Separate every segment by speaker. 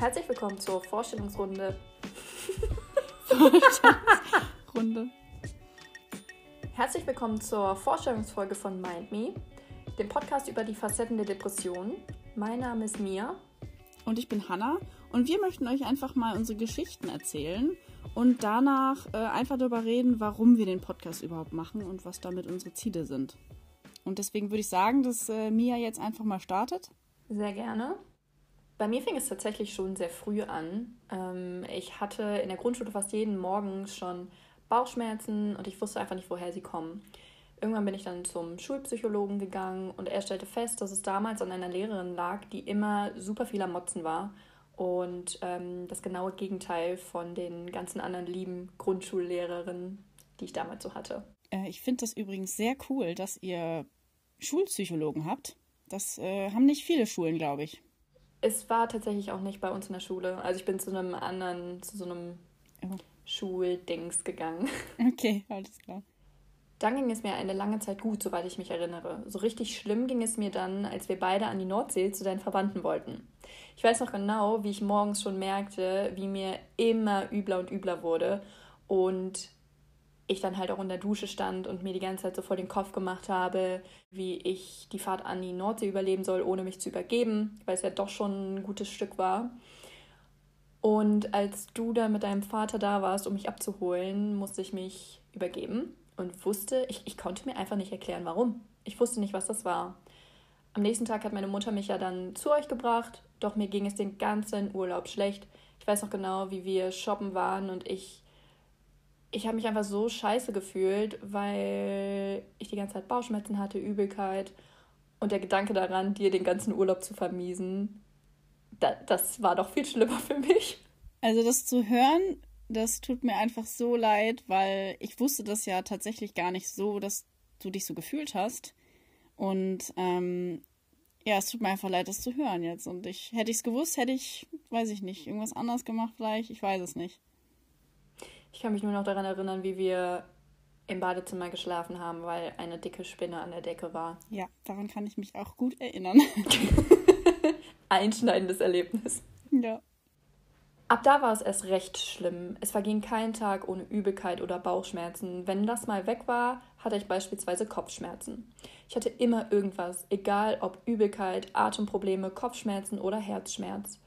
Speaker 1: Herzlich willkommen zur Vorstellungsrunde.
Speaker 2: Vorstellungsrunde.
Speaker 1: Herzlich willkommen zur Vorstellungsfolge von Mind Me, dem Podcast über die Facetten der Depression. Mein Name ist Mia.
Speaker 2: Und ich bin Hanna. Und wir möchten euch einfach mal unsere Geschichten erzählen und danach äh, einfach darüber reden, warum wir den Podcast überhaupt machen und was damit unsere Ziele sind. Und deswegen würde ich sagen, dass äh, Mia jetzt einfach mal startet.
Speaker 1: Sehr gerne. Bei mir fing es tatsächlich schon sehr früh an. Ähm, ich hatte in der Grundschule fast jeden Morgen schon Bauchschmerzen und ich wusste einfach nicht, woher sie kommen. Irgendwann bin ich dann zum Schulpsychologen gegangen und er stellte fest, dass es damals an einer Lehrerin lag, die immer super viel am Motzen war und ähm, das genaue Gegenteil von den ganzen anderen lieben Grundschullehrerinnen, die ich damals so hatte.
Speaker 2: Äh, ich finde das übrigens sehr cool, dass ihr Schulpsychologen habt. Das äh, haben nicht viele Schulen, glaube ich.
Speaker 1: Es war tatsächlich auch nicht bei uns in der Schule. Also ich bin zu einem anderen, zu so einem oh. Schuldings gegangen.
Speaker 2: Okay, alles klar.
Speaker 1: Dann ging es mir eine lange Zeit gut, soweit ich mich erinnere. So richtig schlimm ging es mir dann, als wir beide an die Nordsee zu deinen Verwandten wollten. Ich weiß noch genau, wie ich morgens schon merkte, wie mir immer übler und übler wurde und ich dann halt auch in der Dusche stand und mir die ganze Zeit so vor den Kopf gemacht habe, wie ich die Fahrt an die Nordsee überleben soll, ohne mich zu übergeben, weil es ja doch schon ein gutes Stück war. Und als du dann mit deinem Vater da warst, um mich abzuholen, musste ich mich übergeben und wusste, ich, ich konnte mir einfach nicht erklären, warum. Ich wusste nicht, was das war. Am nächsten Tag hat meine Mutter mich ja dann zu euch gebracht, doch mir ging es den ganzen Urlaub schlecht. Ich weiß noch genau, wie wir shoppen waren und ich ich habe mich einfach so scheiße gefühlt, weil ich die ganze Zeit Bauchschmerzen hatte, Übelkeit und der Gedanke daran, dir den ganzen Urlaub zu vermiesen, da, das war doch viel schlimmer für mich.
Speaker 2: Also das zu hören, das tut mir einfach so leid, weil ich wusste das ja tatsächlich gar nicht so, dass du dich so gefühlt hast. Und ähm, ja, es tut mir einfach leid, das zu hören jetzt. Und ich hätte ich es gewusst, hätte ich, weiß ich nicht, irgendwas anders gemacht vielleicht. Ich weiß es nicht.
Speaker 1: Ich kann mich nur noch daran erinnern, wie wir im Badezimmer geschlafen haben, weil eine dicke Spinne an der Decke war.
Speaker 2: Ja, daran kann ich mich auch gut erinnern.
Speaker 1: Einschneidendes Erlebnis.
Speaker 2: Ja.
Speaker 1: Ab da war es erst recht schlimm. Es verging kein Tag ohne Übelkeit oder Bauchschmerzen. Wenn das mal weg war, hatte ich beispielsweise Kopfschmerzen. Ich hatte immer irgendwas, egal ob Übelkeit, Atemprobleme, Kopfschmerzen oder Herzschmerz.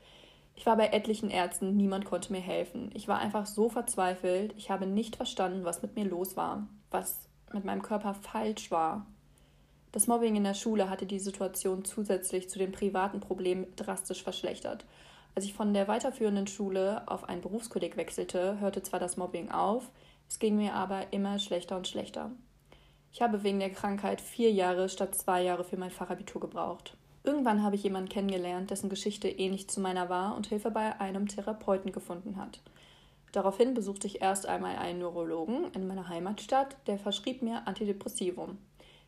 Speaker 1: Ich war bei etlichen Ärzten, niemand konnte mir helfen. Ich war einfach so verzweifelt, ich habe nicht verstanden, was mit mir los war, was mit meinem Körper falsch war. Das Mobbing in der Schule hatte die Situation zusätzlich zu den privaten Problemen drastisch verschlechtert. Als ich von der weiterführenden Schule auf einen Berufskolleg wechselte, hörte zwar das Mobbing auf, es ging mir aber immer schlechter und schlechter. Ich habe wegen der Krankheit vier Jahre statt zwei Jahre für mein Fachabitur gebraucht. Irgendwann habe ich jemanden kennengelernt, dessen Geschichte ähnlich zu meiner war und Hilfe bei einem Therapeuten gefunden hat. Daraufhin besuchte ich erst einmal einen Neurologen in meiner Heimatstadt, der verschrieb mir Antidepressivum.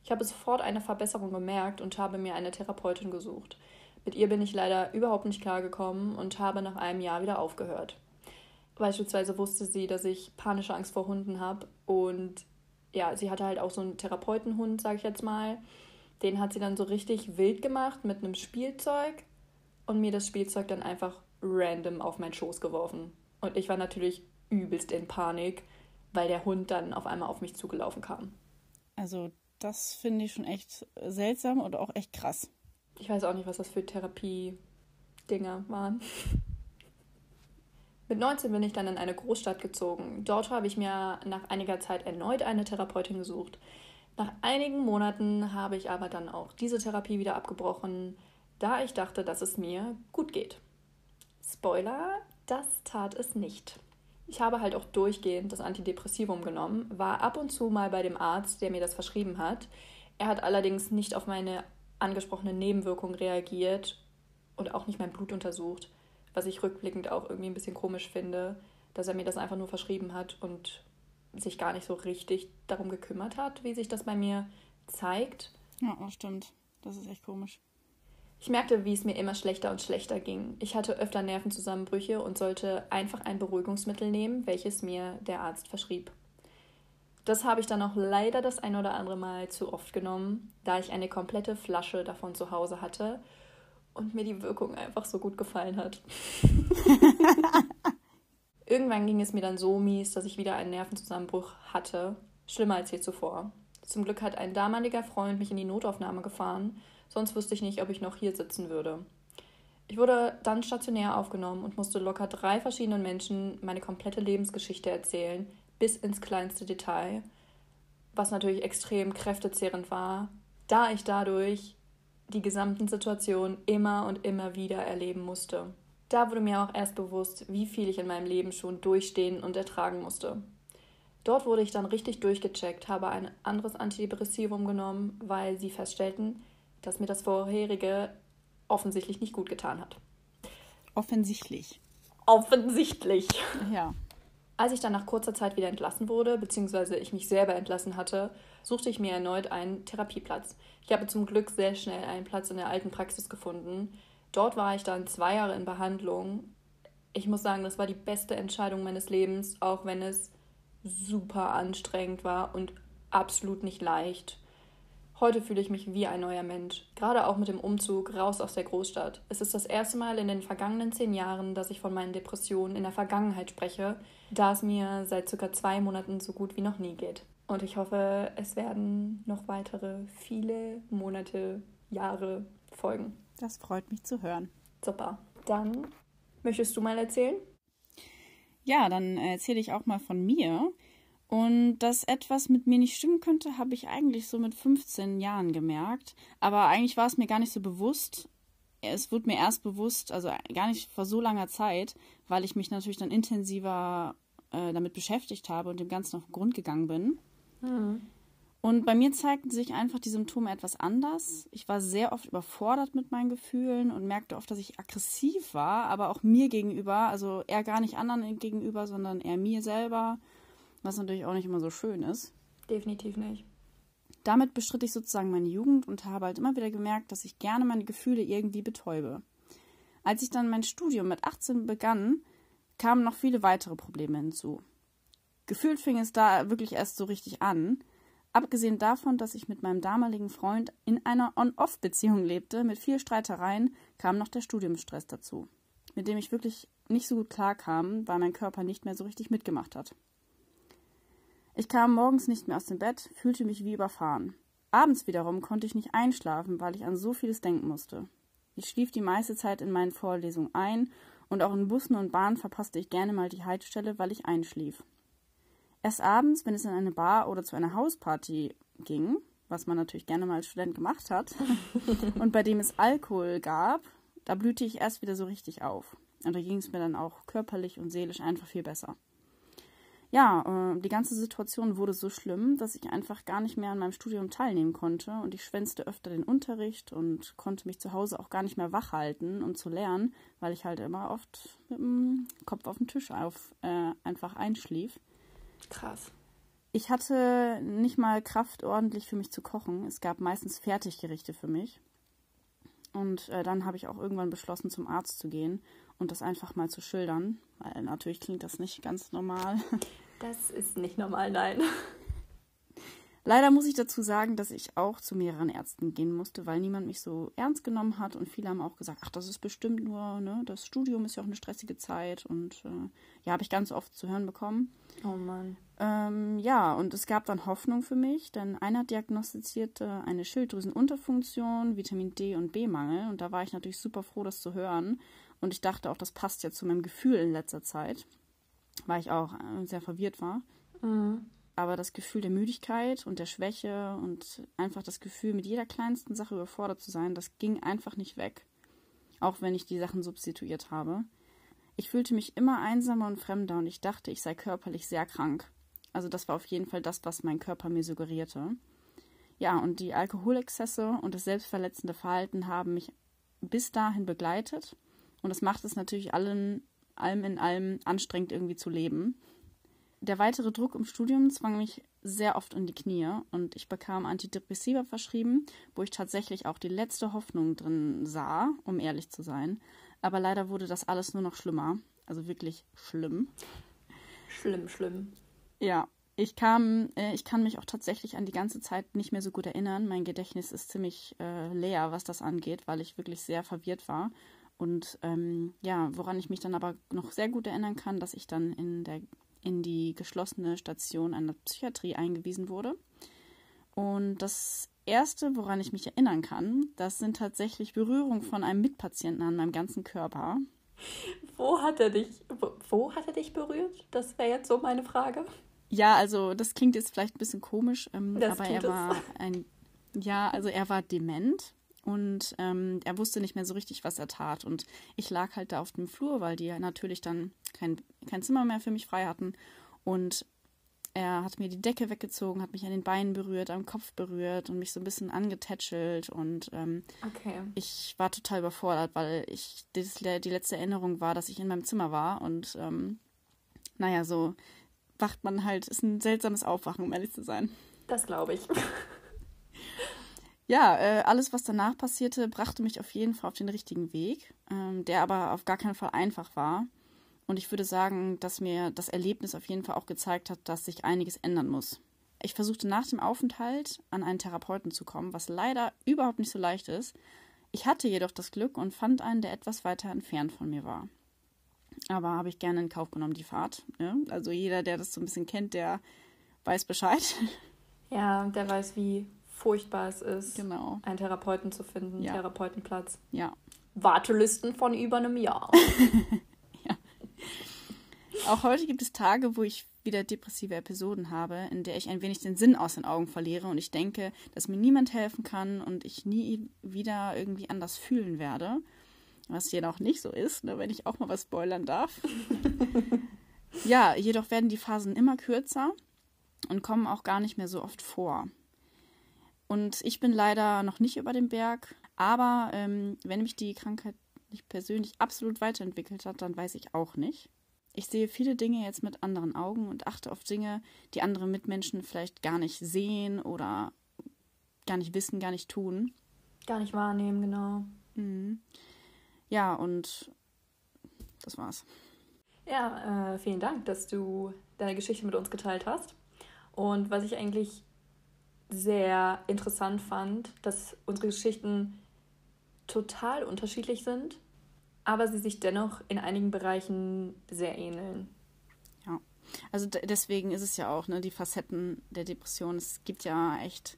Speaker 1: Ich habe sofort eine Verbesserung gemerkt und habe mir eine Therapeutin gesucht. Mit ihr bin ich leider überhaupt nicht klargekommen und habe nach einem Jahr wieder aufgehört. Beispielsweise wusste sie, dass ich panische Angst vor Hunden habe und ja, sie hatte halt auch so einen Therapeutenhund, sage ich jetzt mal. Den hat sie dann so richtig wild gemacht mit einem Spielzeug und mir das Spielzeug dann einfach random auf meinen Schoß geworfen. Und ich war natürlich übelst in Panik, weil der Hund dann auf einmal auf mich zugelaufen kam.
Speaker 2: Also, das finde ich schon echt seltsam und auch echt krass.
Speaker 1: Ich weiß auch nicht, was das für Therapie-Dinger waren. Mit 19 bin ich dann in eine Großstadt gezogen. Dort habe ich mir nach einiger Zeit erneut eine Therapeutin gesucht. Nach einigen Monaten habe ich aber dann auch diese Therapie wieder abgebrochen, da ich dachte, dass es mir gut geht. Spoiler, das tat es nicht. Ich habe halt auch durchgehend das Antidepressivum genommen, war ab und zu mal bei dem Arzt, der mir das verschrieben hat. Er hat allerdings nicht auf meine angesprochene Nebenwirkung reagiert und auch nicht mein Blut untersucht, was ich rückblickend auch irgendwie ein bisschen komisch finde, dass er mir das einfach nur verschrieben hat und sich gar nicht so richtig darum gekümmert hat, wie sich das bei mir zeigt.
Speaker 2: Ja, das stimmt. Das ist echt komisch.
Speaker 1: Ich merkte, wie es mir immer schlechter und schlechter ging. Ich hatte öfter Nervenzusammenbrüche und sollte einfach ein Beruhigungsmittel nehmen, welches mir der Arzt verschrieb. Das habe ich dann auch leider das ein oder andere Mal zu oft genommen, da ich eine komplette Flasche davon zu Hause hatte und mir die Wirkung einfach so gut gefallen hat. Irgendwann ging es mir dann so mies, dass ich wieder einen Nervenzusammenbruch hatte. Schlimmer als je zuvor. Zum Glück hat ein damaliger Freund mich in die Notaufnahme gefahren, sonst wüsste ich nicht, ob ich noch hier sitzen würde. Ich wurde dann stationär aufgenommen und musste locker drei verschiedenen Menschen meine komplette Lebensgeschichte erzählen, bis ins kleinste Detail, was natürlich extrem kräftezehrend war, da ich dadurch die gesamten Situationen immer und immer wieder erleben musste. Da wurde mir auch erst bewusst, wie viel ich in meinem Leben schon durchstehen und ertragen musste. Dort wurde ich dann richtig durchgecheckt, habe ein anderes Antidepressivum genommen, weil sie feststellten, dass mir das vorherige offensichtlich nicht gut getan hat.
Speaker 2: Offensichtlich.
Speaker 1: Offensichtlich.
Speaker 2: Ja.
Speaker 1: Als ich dann nach kurzer Zeit wieder entlassen wurde, beziehungsweise ich mich selber entlassen hatte, suchte ich mir erneut einen Therapieplatz. Ich habe zum Glück sehr schnell einen Platz in der alten Praxis gefunden. Dort war ich dann zwei Jahre in Behandlung. Ich muss sagen, das war die beste Entscheidung meines Lebens, auch wenn es super anstrengend war und absolut nicht leicht. Heute fühle ich mich wie ein neuer Mensch, gerade auch mit dem Umzug raus aus der Großstadt. Es ist das erste Mal in den vergangenen zehn Jahren, dass ich von meinen Depressionen in der Vergangenheit spreche, da es mir seit circa zwei Monaten so gut wie noch nie geht. Und ich hoffe, es werden noch weitere viele Monate, Jahre folgen.
Speaker 2: Das freut mich zu hören.
Speaker 1: Super. Dann möchtest du mal erzählen?
Speaker 2: Ja, dann erzähle ich auch mal von mir. Und dass etwas mit mir nicht stimmen könnte, habe ich eigentlich so mit 15 Jahren gemerkt. Aber eigentlich war es mir gar nicht so bewusst. Es wurde mir erst bewusst, also gar nicht vor so langer Zeit, weil ich mich natürlich dann intensiver äh, damit beschäftigt habe und dem Ganzen auf den Grund gegangen bin. Mhm. Und bei mir zeigten sich einfach die Symptome etwas anders. Ich war sehr oft überfordert mit meinen Gefühlen und merkte oft, dass ich aggressiv war, aber auch mir gegenüber, also eher gar nicht anderen gegenüber, sondern eher mir selber was natürlich auch nicht immer so schön ist.
Speaker 1: Definitiv nicht.
Speaker 2: Damit bestritt ich sozusagen meine Jugend und habe halt immer wieder gemerkt, dass ich gerne meine Gefühle irgendwie betäube. Als ich dann mein Studium mit 18 begann, kamen noch viele weitere Probleme hinzu. Gefühlt fing es da wirklich erst so richtig an. Abgesehen davon, dass ich mit meinem damaligen Freund in einer On-Off-Beziehung lebte, mit viel Streitereien, kam noch der Studiumstress dazu, mit dem ich wirklich nicht so gut klarkam, weil mein Körper nicht mehr so richtig mitgemacht hat. Ich kam morgens nicht mehr aus dem Bett, fühlte mich wie überfahren. Abends wiederum konnte ich nicht einschlafen, weil ich an so vieles denken musste. Ich schlief die meiste Zeit in meinen Vorlesungen ein und auch in Bussen und Bahnen verpasste ich gerne mal die Haltestelle, weil ich einschlief. Erst abends, wenn es in eine Bar oder zu einer Hausparty ging, was man natürlich gerne mal als Student gemacht hat, und bei dem es Alkohol gab, da blühte ich erst wieder so richtig auf. Und da ging es mir dann auch körperlich und seelisch einfach viel besser ja, äh, die ganze Situation wurde so schlimm, dass ich einfach gar nicht mehr an meinem Studium teilnehmen konnte und ich schwänzte öfter den Unterricht und konnte mich zu Hause auch gar nicht mehr wach halten, um zu lernen, weil ich halt immer oft mit dem Kopf auf den Tisch auf, äh, einfach einschlief.
Speaker 1: Krass.
Speaker 2: Ich hatte nicht mal Kraft, ordentlich für mich zu kochen. Es gab meistens Fertiggerichte für mich. Und äh, dann habe ich auch irgendwann beschlossen, zum Arzt zu gehen und das einfach mal zu schildern, weil natürlich klingt das nicht ganz normal.
Speaker 1: Das ist nicht normal, nein.
Speaker 2: Leider muss ich dazu sagen, dass ich auch zu mehreren Ärzten gehen musste, weil niemand mich so ernst genommen hat und viele haben auch gesagt, ach, das ist bestimmt nur, ne, das Studium ist ja auch eine stressige Zeit und äh, ja, habe ich ganz oft zu hören bekommen.
Speaker 1: Oh Mann.
Speaker 2: Ähm, ja, und es gab dann Hoffnung für mich, denn einer diagnostizierte eine Schilddrüsenunterfunktion, Vitamin D und B-Mangel und da war ich natürlich super froh, das zu hören und ich dachte auch, das passt ja zu meinem Gefühl in letzter Zeit weil ich auch äh, sehr verwirrt war. Mhm. Aber das Gefühl der Müdigkeit und der Schwäche und einfach das Gefühl, mit jeder kleinsten Sache überfordert zu sein, das ging einfach nicht weg. Auch wenn ich die Sachen substituiert habe. Ich fühlte mich immer einsamer und fremder und ich dachte, ich sei körperlich sehr krank. Also das war auf jeden Fall das, was mein Körper mir suggerierte. Ja, und die Alkoholexzesse und das selbstverletzende Verhalten haben mich bis dahin begleitet. Und das macht es natürlich allen allem in allem anstrengend irgendwie zu leben. Der weitere Druck im Studium zwang mich sehr oft in die Knie und ich bekam Antidepressiva verschrieben, wo ich tatsächlich auch die letzte Hoffnung drin sah, um ehrlich zu sein. Aber leider wurde das alles nur noch schlimmer. Also wirklich schlimm.
Speaker 1: Schlimm, schlimm.
Speaker 2: Ja. Ich kam, äh, ich kann mich auch tatsächlich an die ganze Zeit nicht mehr so gut erinnern. Mein Gedächtnis ist ziemlich äh, leer, was das angeht, weil ich wirklich sehr verwirrt war. Und ähm, ja, woran ich mich dann aber noch sehr gut erinnern kann, dass ich dann in, der, in die geschlossene Station einer Psychiatrie eingewiesen wurde. Und das Erste, woran ich mich erinnern kann, das sind tatsächlich Berührungen von einem Mitpatienten an meinem ganzen Körper.
Speaker 1: Wo hat er dich, wo, wo hat er dich berührt? Das wäre jetzt so meine Frage.
Speaker 2: Ja, also das klingt jetzt vielleicht ein bisschen komisch, ähm, aber er war ein, ja, also er war dement und ähm, er wusste nicht mehr so richtig, was er tat. Und ich lag halt da auf dem Flur, weil die ja natürlich dann kein, kein Zimmer mehr für mich frei hatten. Und er hat mir die Decke weggezogen, hat mich an den Beinen berührt, am Kopf berührt und mich so ein bisschen angetätschelt. Und ähm, okay. ich war total überfordert, weil ich das, die letzte Erinnerung war, dass ich in meinem Zimmer war. Und ähm, naja, so wacht man halt, ist ein seltsames Aufwachen, um ehrlich zu sein.
Speaker 1: Das glaube ich.
Speaker 2: Ja, äh, alles, was danach passierte, brachte mich auf jeden Fall auf den richtigen Weg, ähm, der aber auf gar keinen Fall einfach war. Und ich würde sagen, dass mir das Erlebnis auf jeden Fall auch gezeigt hat, dass sich einiges ändern muss. Ich versuchte nach dem Aufenthalt an einen Therapeuten zu kommen, was leider überhaupt nicht so leicht ist. Ich hatte jedoch das Glück und fand einen, der etwas weiter entfernt von mir war. Aber habe ich gerne in Kauf genommen, die Fahrt. Ja? Also jeder, der das so ein bisschen kennt, der weiß Bescheid.
Speaker 1: Ja, der weiß, wie furchtbar es ist, genau. einen Therapeuten zu finden, ja. Therapeutenplatz. Ja. Wartelisten von über einem Jahr.
Speaker 2: ja. Auch heute gibt es Tage, wo ich wieder depressive Episoden habe, in der ich ein wenig den Sinn aus den Augen verliere und ich denke, dass mir niemand helfen kann und ich nie wieder irgendwie anders fühlen werde. Was hier noch nicht so ist, ne, wenn ich auch mal was spoilern darf. ja, jedoch werden die Phasen immer kürzer und kommen auch gar nicht mehr so oft vor. Und ich bin leider noch nicht über dem Berg, aber ähm, wenn mich die Krankheit nicht persönlich absolut weiterentwickelt hat, dann weiß ich auch nicht. Ich sehe viele Dinge jetzt mit anderen Augen und achte auf Dinge, die andere Mitmenschen vielleicht gar nicht sehen oder gar nicht wissen, gar nicht tun.
Speaker 1: Gar nicht wahrnehmen, genau.
Speaker 2: Mhm. Ja, und das war's.
Speaker 1: Ja, äh, vielen Dank, dass du deine Geschichte mit uns geteilt hast. Und was ich eigentlich sehr interessant fand, dass unsere Geschichten total unterschiedlich sind, aber sie sich dennoch in einigen Bereichen sehr ähneln.
Speaker 2: Ja, also deswegen ist es ja auch, ne, die Facetten der Depression. Es gibt ja echt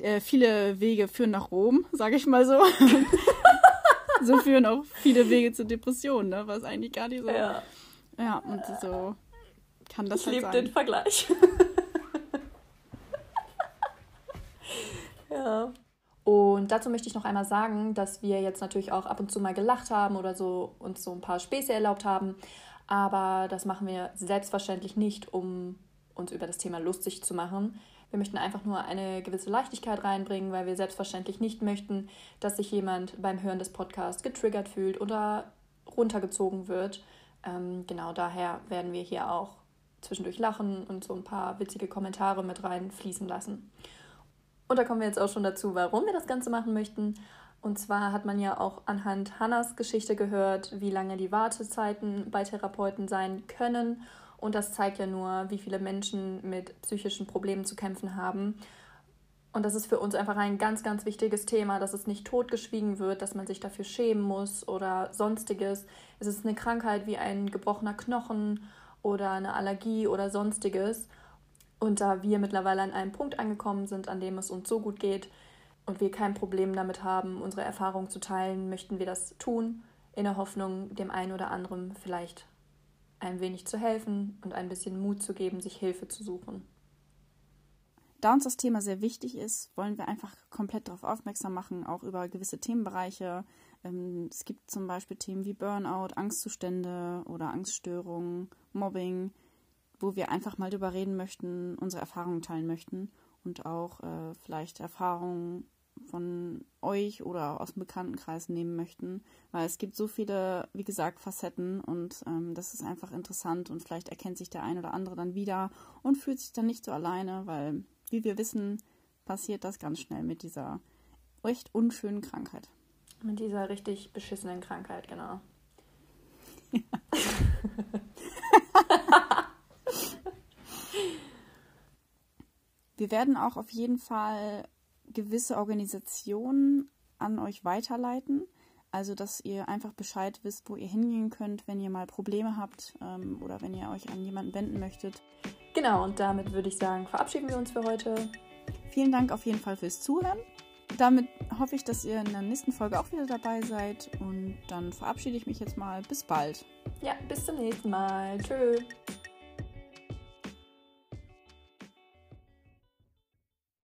Speaker 2: äh, viele Wege führen nach Rom, sage ich mal so. so führen auch viele Wege zur Depression, ne? Was eigentlich gar nicht so. Ja, ja und so kann das ich halt liebe den Vergleich.
Speaker 1: Ja. Und dazu möchte ich noch einmal sagen, dass wir jetzt natürlich auch ab und zu mal gelacht haben oder so uns so ein paar Späße erlaubt haben. Aber das machen wir selbstverständlich nicht, um uns über das Thema lustig zu machen. Wir möchten einfach nur eine gewisse Leichtigkeit reinbringen, weil wir selbstverständlich nicht möchten, dass sich jemand beim Hören des Podcasts getriggert fühlt oder runtergezogen wird. Ähm, genau daher werden wir hier auch zwischendurch lachen und so ein paar witzige Kommentare mit reinfließen lassen. Und da kommen wir jetzt auch schon dazu, warum wir das Ganze machen möchten. Und zwar hat man ja auch anhand Hannas Geschichte gehört, wie lange die Wartezeiten bei Therapeuten sein können und das zeigt ja nur, wie viele Menschen mit psychischen Problemen zu kämpfen haben. Und das ist für uns einfach ein ganz, ganz wichtiges Thema, dass es nicht totgeschwiegen wird, dass man sich dafür schämen muss oder sonstiges. Es ist eine Krankheit wie ein gebrochener Knochen oder eine Allergie oder sonstiges. Und da wir mittlerweile an einem Punkt angekommen sind, an dem es uns so gut geht und wir kein Problem damit haben, unsere Erfahrungen zu teilen, möchten wir das tun, in der Hoffnung, dem einen oder anderen vielleicht ein wenig zu helfen und ein bisschen Mut zu geben, sich Hilfe zu suchen.
Speaker 2: Da uns das Thema sehr wichtig ist, wollen wir einfach komplett darauf aufmerksam machen, auch über gewisse Themenbereiche. Ähm, es gibt zum Beispiel Themen wie Burnout, Angstzustände oder Angststörungen, Mobbing, wo wir einfach mal drüber reden möchten, unsere Erfahrungen teilen möchten und auch äh, vielleicht Erfahrungen von euch oder aus dem Bekanntenkreis nehmen möchten, weil es gibt so viele, wie gesagt, Facetten und ähm, das ist einfach interessant und vielleicht erkennt sich der ein oder andere dann wieder und fühlt sich dann nicht so alleine, weil, wie wir wissen, passiert das ganz schnell mit dieser echt unschönen Krankheit.
Speaker 1: Mit dieser richtig beschissenen Krankheit, genau. Ja.
Speaker 2: Wir werden auch auf jeden Fall gewisse Organisationen an euch weiterleiten. Also, dass ihr einfach Bescheid wisst, wo ihr hingehen könnt, wenn ihr mal Probleme habt ähm, oder wenn ihr euch an jemanden wenden möchtet.
Speaker 1: Genau, und damit würde ich sagen, verabschieden wir uns für heute.
Speaker 2: Vielen Dank auf jeden Fall fürs Zuhören. Damit hoffe ich, dass ihr in der nächsten Folge auch wieder dabei seid. Und dann verabschiede ich mich jetzt mal. Bis bald.
Speaker 1: Ja, bis zum nächsten Mal. Tschüss.